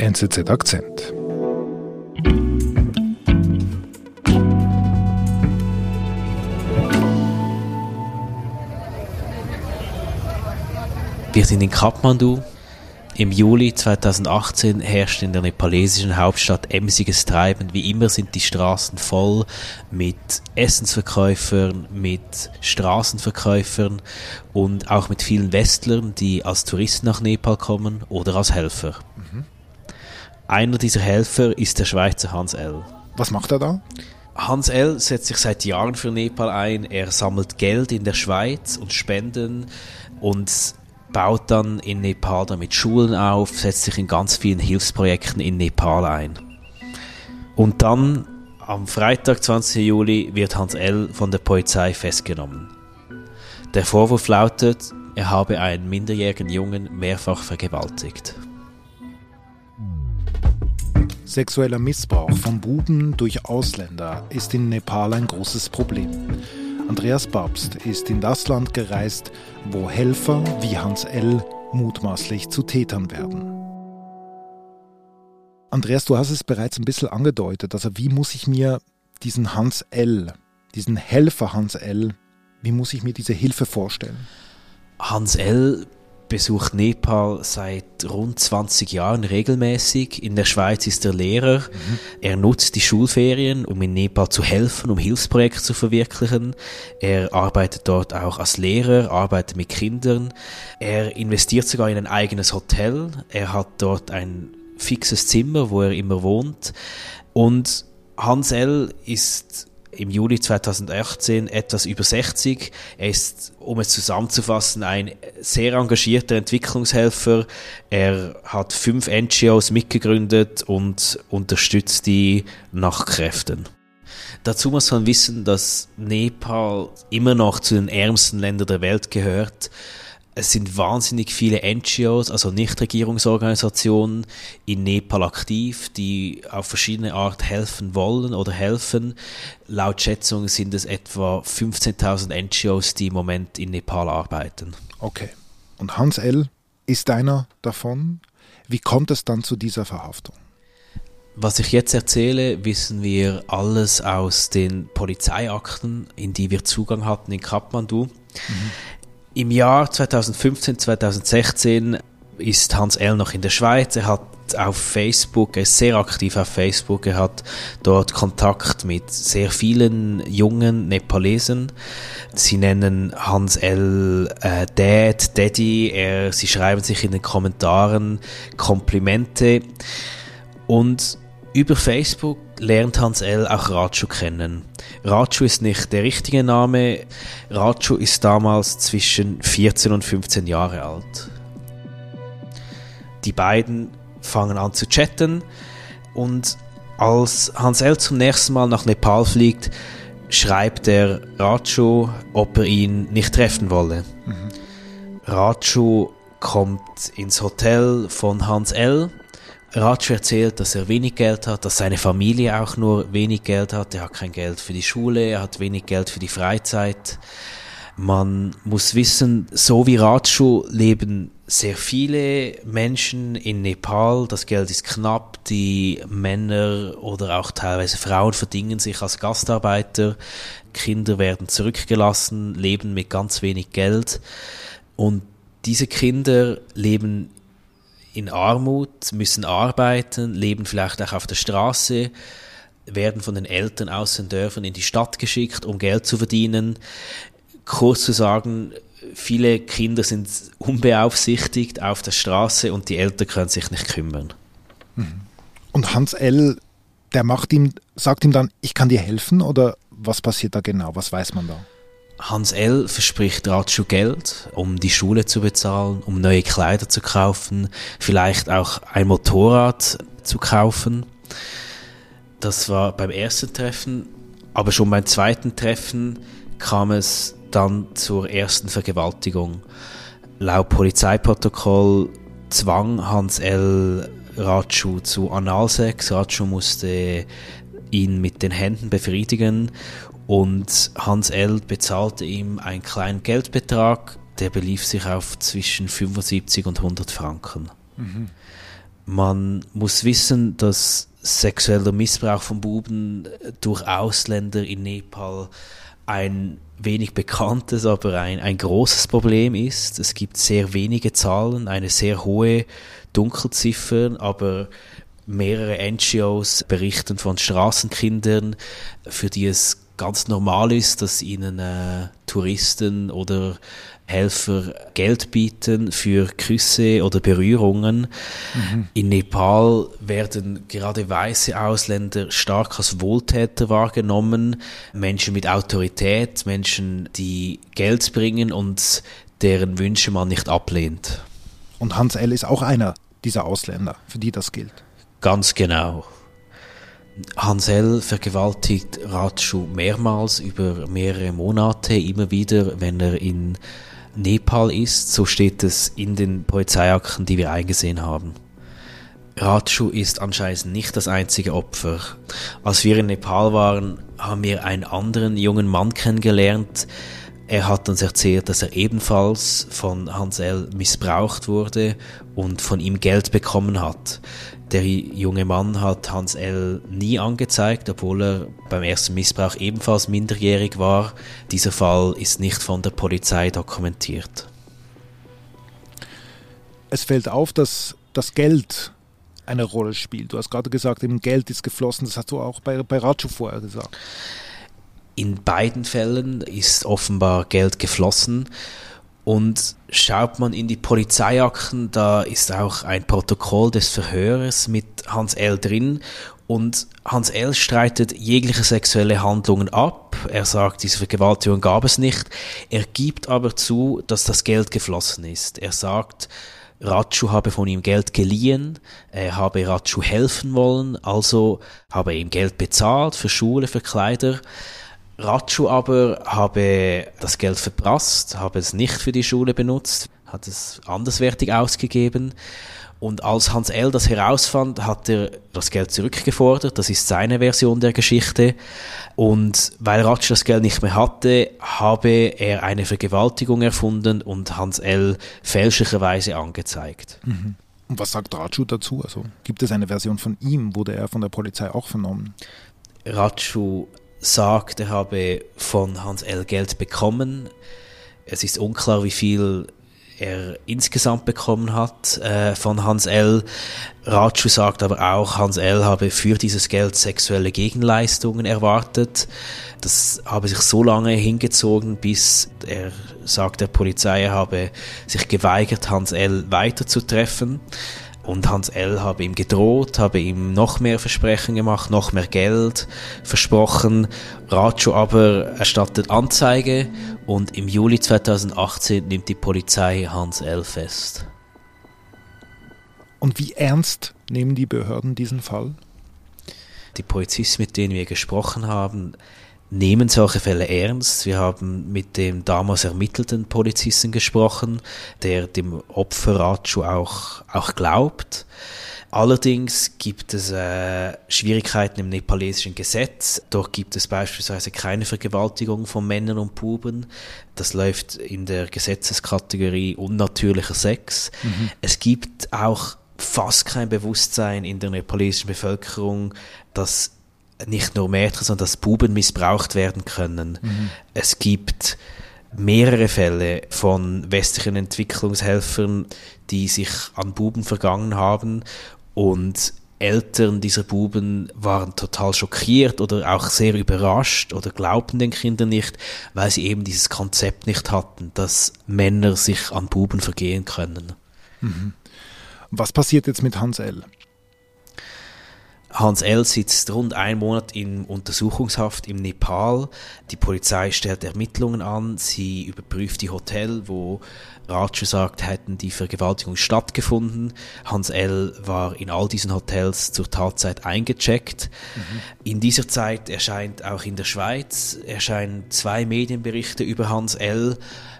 NZZ Akzent. Wir sind in Kathmandu. Im Juli 2018 herrscht in der nepalesischen Hauptstadt emsiges Treiben. Wie immer sind die Straßen voll mit Essensverkäufern, mit Straßenverkäufern und auch mit vielen Westlern, die als Touristen nach Nepal kommen oder als Helfer. Einer dieser Helfer ist der Schweizer Hans L. Was macht er da? Hans L. setzt sich seit Jahren für Nepal ein. Er sammelt Geld in der Schweiz und Spenden und baut dann in Nepal damit Schulen auf, setzt sich in ganz vielen Hilfsprojekten in Nepal ein. Und dann am Freitag, 20. Juli, wird Hans L. von der Polizei festgenommen. Der Vorwurf lautet, er habe einen minderjährigen Jungen mehrfach vergewaltigt. Sexueller Missbrauch von Buben durch Ausländer ist in Nepal ein großes Problem. Andreas Babst ist in das Land gereist, wo Helfer wie Hans L. mutmaßlich zu Tätern werden. Andreas, du hast es bereits ein bisschen angedeutet. Also wie muss ich mir diesen Hans L., diesen Helfer Hans L., wie muss ich mir diese Hilfe vorstellen? Hans L besucht Nepal seit rund 20 Jahren regelmäßig. In der Schweiz ist er Lehrer. Mhm. Er nutzt die Schulferien, um in Nepal zu helfen, um Hilfsprojekte zu verwirklichen. Er arbeitet dort auch als Lehrer, arbeitet mit Kindern. Er investiert sogar in ein eigenes Hotel. Er hat dort ein fixes Zimmer, wo er immer wohnt. Und Hans L. ist im Juli 2018 etwas über 60. Er ist, um es zusammenzufassen, ein sehr engagierter Entwicklungshelfer. Er hat fünf NGOs mitgegründet und unterstützt die nach Kräften. Dazu muss man wissen, dass Nepal immer noch zu den ärmsten Ländern der Welt gehört es sind wahnsinnig viele NGOs, also Nichtregierungsorganisationen in Nepal aktiv, die auf verschiedene Art helfen wollen oder helfen. Laut Schätzung sind es etwa 15.000 NGOs, die im Moment in Nepal arbeiten. Okay. Und Hans L. ist einer davon. Wie kommt es dann zu dieser Verhaftung? Was ich jetzt erzähle, wissen wir alles aus den Polizeiakten, in die wir Zugang hatten in Kathmandu. Mhm. Im Jahr 2015, 2016 ist Hans L. noch in der Schweiz. Er hat auf Facebook, er ist sehr aktiv auf Facebook, er hat dort Kontakt mit sehr vielen jungen Nepalesen. Sie nennen Hans L. Äh, Dad, Daddy, er, sie schreiben sich in den Kommentaren Komplimente und über Facebook lernt Hans L. auch Ratschu kennen. Ratschu ist nicht der richtige Name. Ratschu ist damals zwischen 14 und 15 Jahre alt. Die beiden fangen an zu chatten und als Hans L. zum nächsten Mal nach Nepal fliegt, schreibt er Ratschu, ob er ihn nicht treffen wolle. Mhm. Ratschu kommt ins Hotel von Hans L Ratsch erzählt, dass er wenig Geld hat, dass seine Familie auch nur wenig Geld hat. Er hat kein Geld für die Schule, er hat wenig Geld für die Freizeit. Man muss wissen, so wie Ratschu leben sehr viele Menschen in Nepal. Das Geld ist knapp. Die Männer oder auch teilweise Frauen verdingen sich als Gastarbeiter. Kinder werden zurückgelassen, leben mit ganz wenig Geld. Und diese Kinder leben in Armut, müssen arbeiten, leben vielleicht auch auf der Straße, werden von den Eltern aus den Dörfern in die Stadt geschickt, um Geld zu verdienen. Kurz zu sagen, viele Kinder sind unbeaufsichtigt auf der Straße und die Eltern können sich nicht kümmern. Mhm. Und Hans L., der macht ihm, sagt ihm dann, ich kann dir helfen oder was passiert da genau? Was weiß man da? Hans L. verspricht Ratschu Geld, um die Schule zu bezahlen, um neue Kleider zu kaufen, vielleicht auch ein Motorrad zu kaufen. Das war beim ersten Treffen, aber schon beim zweiten Treffen kam es dann zur ersten Vergewaltigung. Laut Polizeiprotokoll zwang Hans L. Ratschu zu Analsex. Ratschu musste ihn mit den Händen befriedigen und Hans L. bezahlte ihm einen kleinen Geldbetrag, der belief sich auf zwischen 75 und 100 Franken. Mhm. Man muss wissen, dass sexueller Missbrauch von Buben durch Ausländer in Nepal ein wenig bekanntes, aber ein, ein großes Problem ist. Es gibt sehr wenige Zahlen, eine sehr hohe Dunkelziffer, aber mehrere NGOs berichten von Straßenkindern, für die es ganz normal ist, dass ihnen äh, Touristen oder Helfer Geld bieten für Küsse oder Berührungen. Mhm. In Nepal werden gerade weiße Ausländer stark als Wohltäter wahrgenommen, Menschen mit Autorität, Menschen, die Geld bringen und deren Wünsche man nicht ablehnt. Und Hans L. ist auch einer dieser Ausländer, für die das gilt. Ganz genau. Hansel vergewaltigt Ratschu mehrmals über mehrere Monate, immer wieder, wenn er in Nepal ist. So steht es in den Polizeiakten, die wir eingesehen haben. Ratschu ist anscheinend nicht das einzige Opfer. Als wir in Nepal waren, haben wir einen anderen jungen Mann kennengelernt. Er hat uns erzählt, dass er ebenfalls von Hansel missbraucht wurde und von ihm Geld bekommen hat. Der junge Mann hat Hans L. nie angezeigt, obwohl er beim ersten Missbrauch ebenfalls minderjährig war. Dieser Fall ist nicht von der Polizei dokumentiert. Es fällt auf, dass das Geld eine Rolle spielt. Du hast gerade gesagt, eben Geld ist geflossen. Das hast du auch bei, bei Ratschu vorher gesagt. In beiden Fällen ist offenbar Geld geflossen. Und schaut man in die Polizeiakten, da ist auch ein Protokoll des Verhörs mit Hans L. drin. Und Hans L. streitet jegliche sexuelle Handlungen ab. Er sagt, diese Vergewaltigung gab es nicht. Er gibt aber zu, dass das Geld geflossen ist. Er sagt, Ratschu habe von ihm Geld geliehen, er habe Ratschu helfen wollen, also habe er ihm Geld bezahlt für Schule, für Kleider. Ratschu aber habe das Geld verprasst, habe es nicht für die Schule benutzt, hat es anderswertig ausgegeben. Und als Hans L. das herausfand, hat er das Geld zurückgefordert. Das ist seine Version der Geschichte. Und weil Ratsch das Geld nicht mehr hatte, habe er eine Vergewaltigung erfunden und Hans L. fälschlicherweise angezeigt. Mhm. Und was sagt Ratschu dazu? Also gibt es eine Version von ihm? Wurde er von der Polizei auch vernommen? Ratschu sagt, er habe von Hans L. Geld bekommen. Es ist unklar, wie viel er insgesamt bekommen hat äh, von Hans L. Ratschu sagt aber auch, Hans L. habe für dieses Geld sexuelle Gegenleistungen erwartet. Das habe sich so lange hingezogen, bis er sagt der Polizei, habe sich geweigert, Hans L. weiterzutreffen. Und Hans L. habe ihm gedroht, habe ihm noch mehr Versprechen gemacht, noch mehr Geld versprochen. Racho aber erstattet Anzeige und im Juli 2018 nimmt die Polizei Hans L. fest. Und wie ernst nehmen die Behörden diesen Fall? Die Polizisten, mit denen wir gesprochen haben, nehmen solche Fälle ernst. Wir haben mit dem damals ermittelten Polizisten gesprochen, der dem Opfer Ratschu auch, auch glaubt. Allerdings gibt es äh, Schwierigkeiten im nepalesischen Gesetz. Dort gibt es beispielsweise keine Vergewaltigung von Männern und Buben. Das läuft in der Gesetzeskategorie unnatürlicher Sex. Mhm. Es gibt auch fast kein Bewusstsein in der nepalesischen Bevölkerung, dass nicht nur Mädchen, sondern dass Buben missbraucht werden können. Mhm. Es gibt mehrere Fälle von westlichen Entwicklungshelfern, die sich an Buben vergangen haben und Eltern dieser Buben waren total schockiert oder auch sehr überrascht oder glaubten den Kindern nicht, weil sie eben dieses Konzept nicht hatten, dass Männer sich an Buben vergehen können. Mhm. Was passiert jetzt mit Hans L.? Hans L. sitzt rund einen Monat in Untersuchungshaft im Nepal. Die Polizei stellt Ermittlungen an. Sie überprüft die Hotel, wo Ratsche sagt, hätten die Vergewaltigung stattgefunden. Hans L. war in all diesen Hotels zur Tatzeit eingecheckt. Mhm. In dieser Zeit erscheint auch in der Schweiz erscheinen zwei Medienberichte über Hans L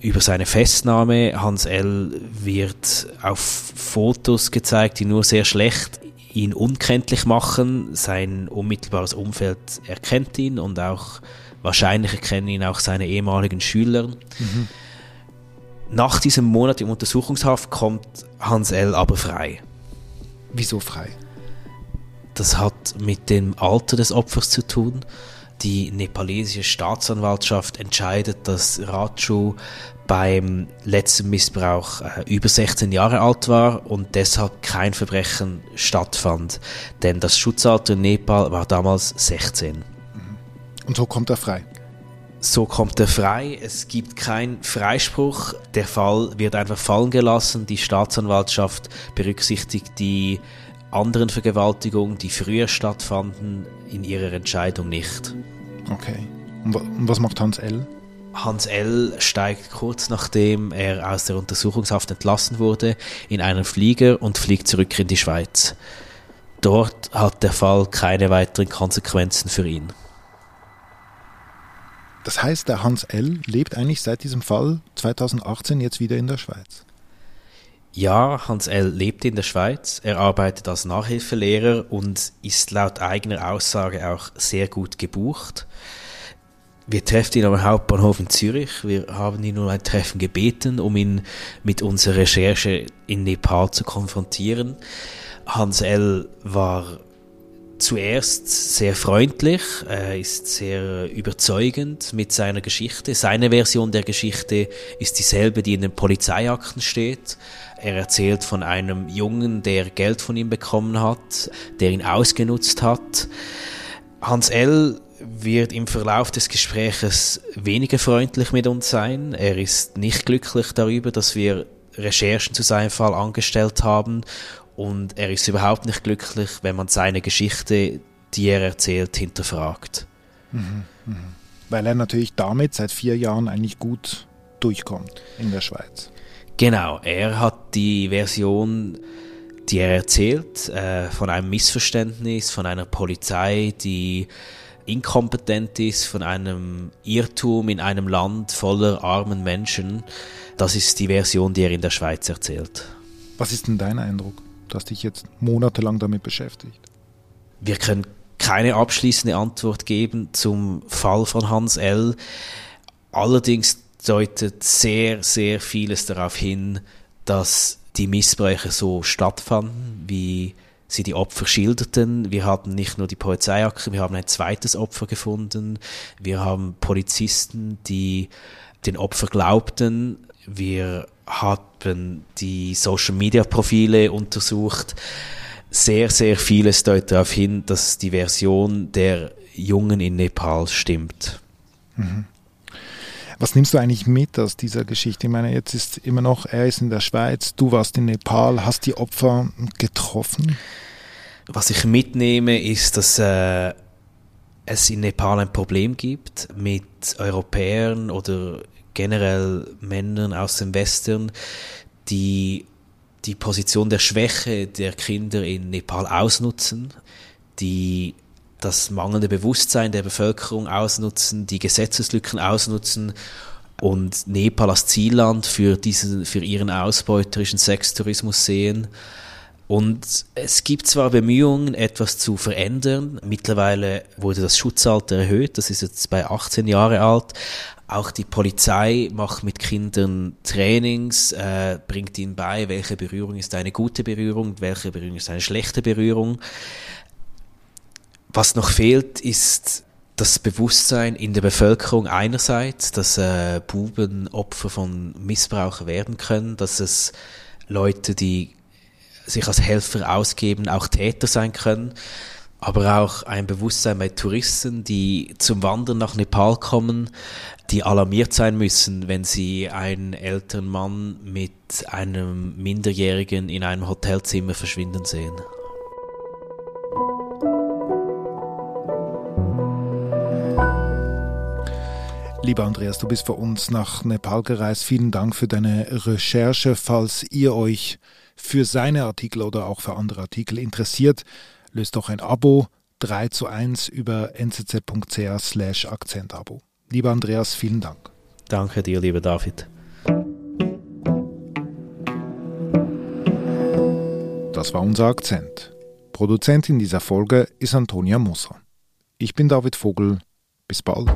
über seine Festnahme. Hans L. wird auf Fotos gezeigt, die nur sehr schlecht ihn unkenntlich machen. Sein unmittelbares Umfeld erkennt ihn und auch wahrscheinlich erkennen ihn auch seine ehemaligen Schüler. Mhm. Nach diesem Monat im Untersuchungshaft kommt Hans L. aber frei. Wieso frei? Das hat mit dem Alter des Opfers zu tun. Die nepalesische Staatsanwaltschaft entscheidet, dass Raju beim letzten Missbrauch äh, über 16 Jahre alt war und deshalb kein Verbrechen stattfand. Denn das Schutzalter in Nepal war damals 16. Und so kommt er frei. So kommt er frei. Es gibt keinen Freispruch. Der Fall wird einfach fallen gelassen. Die Staatsanwaltschaft berücksichtigt die anderen Vergewaltigungen, die früher stattfanden, in ihrer Entscheidung nicht. Okay. Und was macht Hans L.? Hans L. steigt kurz nachdem er aus der Untersuchungshaft entlassen wurde in einen Flieger und fliegt zurück in die Schweiz. Dort hat der Fall keine weiteren Konsequenzen für ihn. Das heißt, der Hans L. lebt eigentlich seit diesem Fall 2018 jetzt wieder in der Schweiz. Ja, Hans L. lebt in der Schweiz. Er arbeitet als Nachhilfelehrer und ist laut eigener Aussage auch sehr gut gebucht. Wir treffen ihn am Hauptbahnhof in Zürich. Wir haben ihn um ein Treffen gebeten, um ihn mit unserer Recherche in Nepal zu konfrontieren. Hans L. war zuerst sehr freundlich, er ist sehr überzeugend mit seiner Geschichte. Seine Version der Geschichte ist dieselbe, die in den Polizeiakten steht. Er erzählt von einem Jungen, der Geld von ihm bekommen hat, der ihn ausgenutzt hat. Hans L. wird im Verlauf des Gespräches weniger freundlich mit uns sein. Er ist nicht glücklich darüber, dass wir Recherchen zu seinem Fall angestellt haben und er ist überhaupt nicht glücklich, wenn man seine Geschichte, die er erzählt, hinterfragt. Mhm, mh. Weil er natürlich damit seit vier Jahren eigentlich gut durchkommt in der Schweiz. Genau, er hat die Version, die er erzählt, äh, von einem Missverständnis, von einer Polizei, die inkompetent ist, von einem Irrtum in einem Land voller armen Menschen. Das ist die Version, die er in der Schweiz erzählt. Was ist denn dein Eindruck? Du hast dich jetzt monatelang damit beschäftigt. Wir können keine abschließende Antwort geben zum Fall von Hans L. Allerdings deutet sehr, sehr vieles darauf hin, dass die Missbräuche so stattfanden, wie sie die Opfer schilderten. Wir haben nicht nur die Polizeiakte, wir haben ein zweites Opfer gefunden. Wir haben Polizisten, die den Opfer glaubten. Wir haben die Social Media Profile untersucht. Sehr, sehr vieles deutet darauf hin, dass die Version der Jungen in Nepal stimmt. Mhm. Was nimmst du eigentlich mit aus dieser Geschichte? Ich meine, jetzt ist immer noch, er ist in der Schweiz, du warst in Nepal, hast die Opfer getroffen? Was ich mitnehme, ist, dass äh, es in Nepal ein Problem gibt mit Europäern oder generell Männern aus dem Westen, die die Position der Schwäche der Kinder in Nepal ausnutzen, die das mangelnde Bewusstsein der Bevölkerung ausnutzen, die Gesetzeslücken ausnutzen und Nepal als Zielland für, diesen, für ihren ausbeuterischen Sextourismus sehen. Und es gibt zwar Bemühungen, etwas zu verändern. Mittlerweile wurde das Schutzalter erhöht, das ist jetzt bei 18 Jahre alt. Auch die Polizei macht mit Kindern Trainings, äh, bringt ihnen bei, welche Berührung ist eine gute Berührung, welche Berührung ist eine schlechte Berührung. Was noch fehlt, ist das Bewusstsein in der Bevölkerung einerseits, dass äh, Buben Opfer von Missbrauch werden können, dass es Leute, die sich als Helfer ausgeben, auch Täter sein können, aber auch ein Bewusstsein bei Touristen, die zum Wandern nach Nepal kommen, die alarmiert sein müssen, wenn sie einen älteren Mann mit einem Minderjährigen in einem Hotelzimmer verschwinden sehen. Lieber Andreas, du bist für uns nach Nepal gereist. Vielen Dank für deine Recherche. Falls ihr euch für seine Artikel oder auch für andere Artikel interessiert, löst doch ein Abo 3 zu 1 über nzz.ch slash Akzentabo. Lieber Andreas, vielen Dank. Danke dir, lieber David. Das war unser Akzent. Produzentin dieser Folge ist Antonia Moser. Ich bin David Vogel. Bis bald.